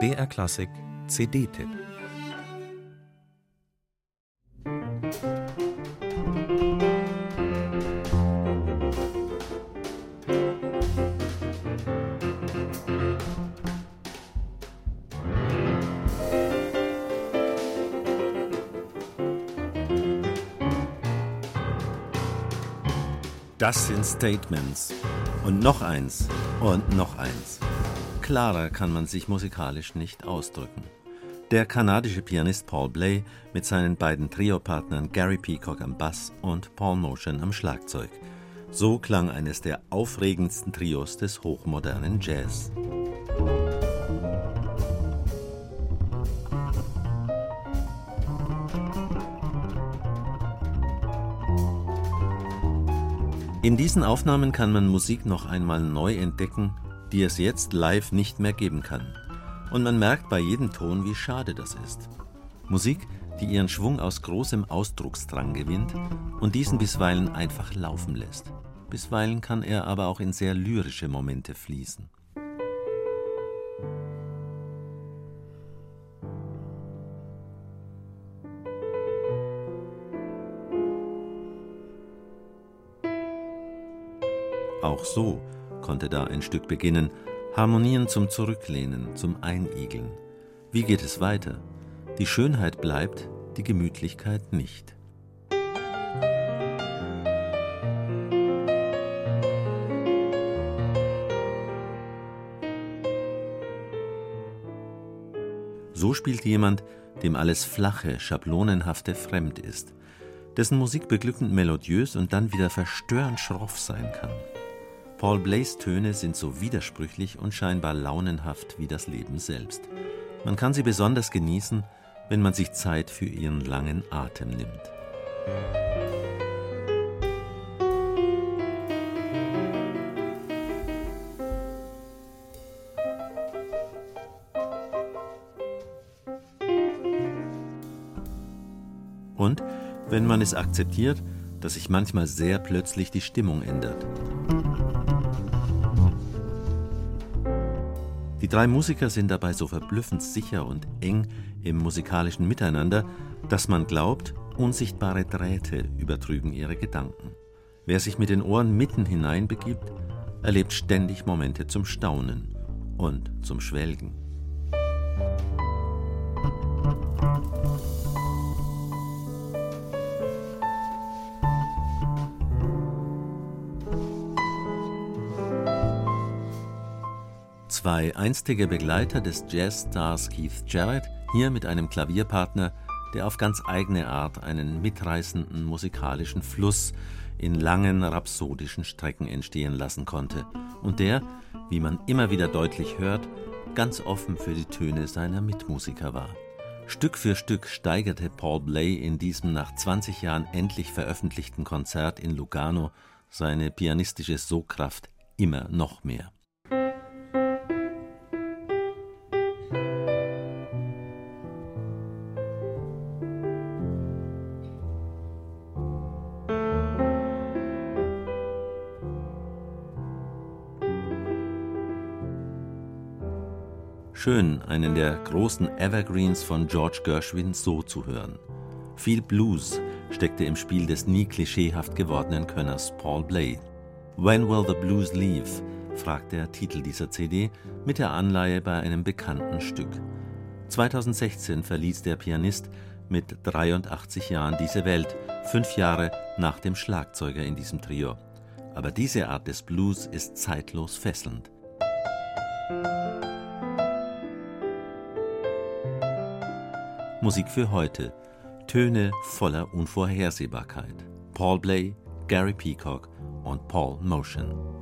BR Klassik CD-Tipp Das sind Statements. Und noch eins. Und noch eins. Klarer kann man sich musikalisch nicht ausdrücken. Der kanadische Pianist Paul Bley mit seinen beiden Trio-Partnern Gary Peacock am Bass und Paul Motion am Schlagzeug. So klang eines der aufregendsten Trios des hochmodernen Jazz. In diesen Aufnahmen kann man Musik noch einmal neu entdecken, die es jetzt live nicht mehr geben kann. Und man merkt bei jedem Ton, wie schade das ist. Musik, die ihren Schwung aus großem Ausdrucksdrang gewinnt und diesen bisweilen einfach laufen lässt. Bisweilen kann er aber auch in sehr lyrische Momente fließen. Auch so konnte da ein Stück beginnen, Harmonien zum Zurücklehnen, zum Einigeln. Wie geht es weiter? Die Schönheit bleibt, die Gemütlichkeit nicht. So spielt jemand, dem alles Flache, Schablonenhafte fremd ist, dessen Musik beglückend melodiös und dann wieder verstörend schroff sein kann. Paul Blays Töne sind so widersprüchlich und scheinbar launenhaft wie das Leben selbst. Man kann sie besonders genießen, wenn man sich Zeit für ihren langen Atem nimmt. Und wenn man es akzeptiert, dass sich manchmal sehr plötzlich die Stimmung ändert. Die drei Musiker sind dabei so verblüffend sicher und eng im musikalischen Miteinander, dass man glaubt, unsichtbare Drähte übertrügen ihre Gedanken. Wer sich mit den Ohren mitten hineinbegibt, erlebt ständig Momente zum Staunen und zum Schwelgen. Zwei einstige Begleiter des Jazzstars Keith Jarrett, hier mit einem Klavierpartner, der auf ganz eigene Art einen mitreißenden musikalischen Fluss in langen rhapsodischen Strecken entstehen lassen konnte und der, wie man immer wieder deutlich hört, ganz offen für die Töne seiner Mitmusiker war. Stück für Stück steigerte Paul Bley in diesem nach 20 Jahren endlich veröffentlichten Konzert in Lugano seine pianistische Sogkraft immer noch mehr. Schön, einen der großen Evergreens von George Gershwin so zu hören. Viel Blues steckte im Spiel des nie klischeehaft gewordenen Könners Paul Bley. When Will the Blues Leave? fragt der Titel dieser CD mit der Anleihe bei einem bekannten Stück. 2016 verließ der Pianist mit 83 Jahren diese Welt, fünf Jahre nach dem Schlagzeuger in diesem Trio. Aber diese Art des Blues ist zeitlos fesselnd. Musik für heute. Töne voller Unvorhersehbarkeit. Paul Bley, Gary Peacock und Paul Motion.